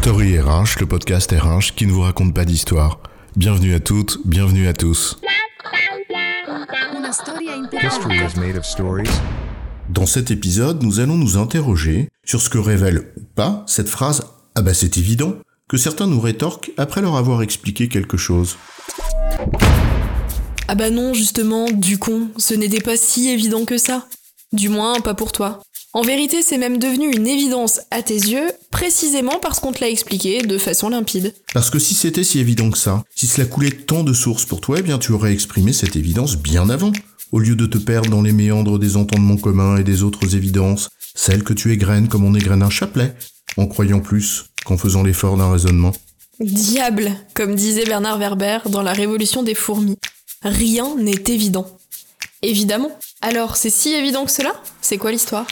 Story RH, le podcast RH qui ne vous raconte pas d'histoire. Bienvenue à toutes, bienvenue à tous. Dans cet épisode, nous allons nous interroger sur ce que révèle ou pas cette phrase Ah bah c'est évident que certains nous rétorquent après leur avoir expliqué quelque chose. Ah bah non, justement, du con, ce n'était pas si évident que ça. Du moins, pas pour toi. En vérité, c'est même devenu une évidence à tes yeux, précisément parce qu'on te l'a expliqué de façon limpide. Parce que si c'était si évident que ça, si cela coulait tant de sources pour toi, eh bien tu aurais exprimé cette évidence bien avant, au lieu de te perdre dans les méandres des entendements communs et des autres évidences, celles que tu égrènes comme on égrène un chapelet, en croyant plus qu'en faisant l'effort d'un raisonnement. Diable, comme disait Bernard Werber dans La Révolution des fourmis. Rien n'est évident. Évidemment. Alors, c'est si évident que cela? C'est quoi l'histoire?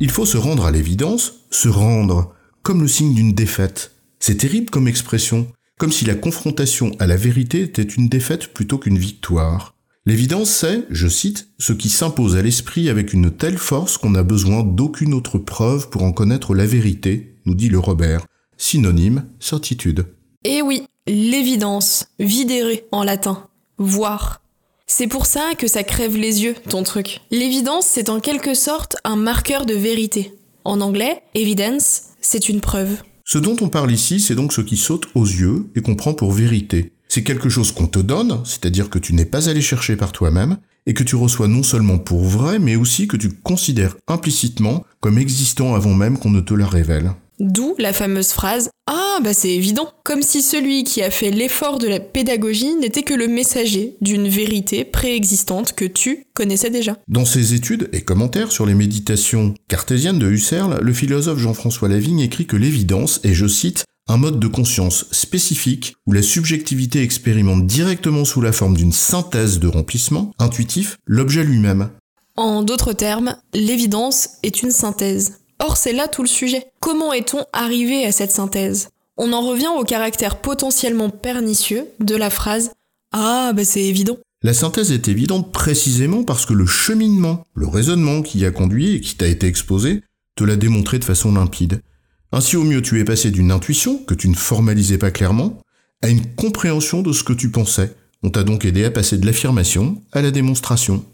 Il faut se rendre à l'évidence, se rendre, comme le signe d'une défaite. C'est terrible comme expression, comme si la confrontation à la vérité était une défaite plutôt qu'une victoire. L'évidence, c'est, je cite, ce qui s'impose à l'esprit avec une telle force qu'on n'a besoin d'aucune autre preuve pour en connaître la vérité, nous dit le Robert. Synonyme, certitude. Eh oui, l'évidence, videre en latin, voir. C'est pour ça que ça crève les yeux, ton truc. L'évidence, c'est en quelque sorte un marqueur de vérité. En anglais, evidence, c'est une preuve. Ce dont on parle ici, c'est donc ce qui saute aux yeux et qu'on prend pour vérité. C'est quelque chose qu'on te donne, c'est-à-dire que tu n'es pas allé chercher par toi-même, et que tu reçois non seulement pour vrai, mais aussi que tu considères implicitement comme existant avant même qu'on ne te la révèle. D'où la fameuse phrase Ah, bah c'est évident Comme si celui qui a fait l'effort de la pédagogie n'était que le messager d'une vérité préexistante que tu connaissais déjà. Dans ses études et commentaires sur les méditations cartésiennes de Husserl, le philosophe Jean-François Lavigne écrit que l'évidence est, je cite, un mode de conscience spécifique où la subjectivité expérimente directement sous la forme d'une synthèse de remplissement intuitif l'objet lui-même. En d'autres termes, l'évidence est une synthèse. Or, c'est là tout le sujet. Comment est-on arrivé à cette synthèse? On en revient au caractère potentiellement pernicieux de la phrase Ah, bah c'est évident. La synthèse est évidente précisément parce que le cheminement, le raisonnement qui y a conduit et qui t'a été exposé, te l'a démontré de façon limpide. Ainsi au mieux tu es passé d'une intuition, que tu ne formalisais pas clairement, à une compréhension de ce que tu pensais. On t'a donc aidé à passer de l'affirmation à la démonstration.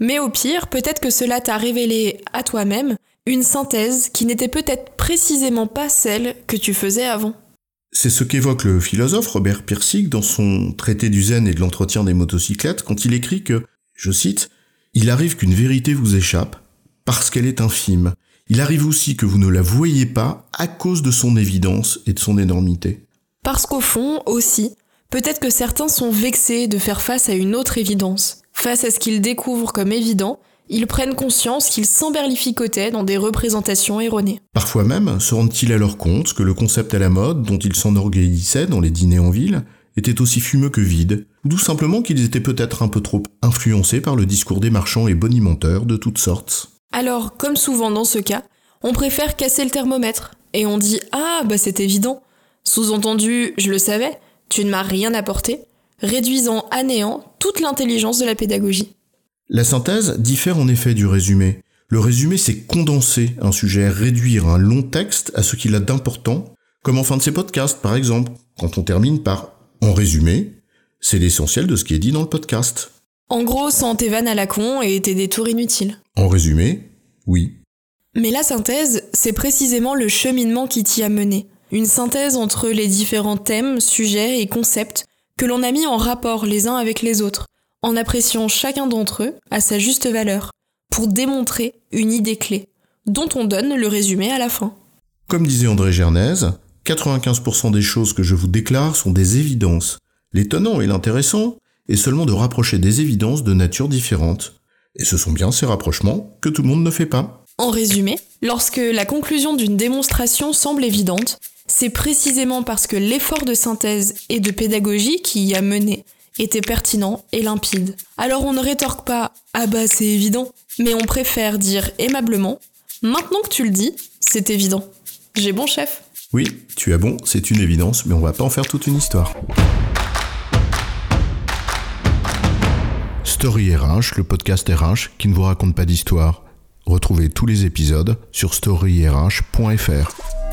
Mais au pire, peut-être que cela t'a révélé à toi-même une synthèse qui n'était peut-être précisément pas celle que tu faisais avant. C'est ce qu'évoque le philosophe Robert Pirsig dans son traité du zen et de l'entretien des motocyclettes quand il écrit que, je cite, Il arrive qu'une vérité vous échappe parce qu'elle est infime. Il arrive aussi que vous ne la voyez pas à cause de son évidence et de son énormité. Parce qu'au fond, aussi, peut-être que certains sont vexés de faire face à une autre évidence, face à ce qu'ils découvrent comme évident, ils prennent conscience qu'ils s'emberlificotaient dans des représentations erronées. Parfois même se rendent-ils alors compte que le concept à la mode dont ils s'enorgueillissaient dans les dîners en ville était aussi fumeux que vide, ou tout simplement qu'ils étaient peut-être un peu trop influencés par le discours des marchands et bonimenteurs de toutes sortes. Alors, comme souvent dans ce cas, on préfère casser le thermomètre, et on dit Ah, bah c'est évident. Sous-entendu, je le savais, tu ne m'as rien apporté, réduisant à néant toute l'intelligence de la pédagogie. La synthèse diffère en effet du résumé. Le résumé, c'est condenser un sujet, réduire un long texte à ce qu'il a d'important, comme en fin de ces podcasts par exemple, quand on termine par en résumé, c'est l'essentiel de ce qui est dit dans le podcast. En gros, sans tes vannes à la con et tes détours inutiles. En résumé, oui. Mais la synthèse, c'est précisément le cheminement qui t'y a mené. Une synthèse entre les différents thèmes, sujets et concepts que l'on a mis en rapport les uns avec les autres, en appréciant chacun d'entre eux à sa juste valeur, pour démontrer une idée clé, dont on donne le résumé à la fin. Comme disait André Gernèse, 95% des choses que je vous déclare sont des évidences. L'étonnant et l'intéressant est seulement de rapprocher des évidences de nature différente. Et ce sont bien ces rapprochements que tout le monde ne fait pas. En résumé, lorsque la conclusion d'une démonstration semble évidente, c'est précisément parce que l'effort de synthèse et de pédagogie qui y a mené était pertinent et limpide. Alors on ne rétorque pas Ah bah c'est évident, mais on préfère dire aimablement Maintenant que tu le dis, c'est évident. J'ai bon chef. Oui, tu as bon, c'est une évidence, mais on va pas en faire toute une histoire. Story RH, le podcast RH qui ne vous raconte pas d'histoire. Retrouvez tous les épisodes sur storyrh.fr.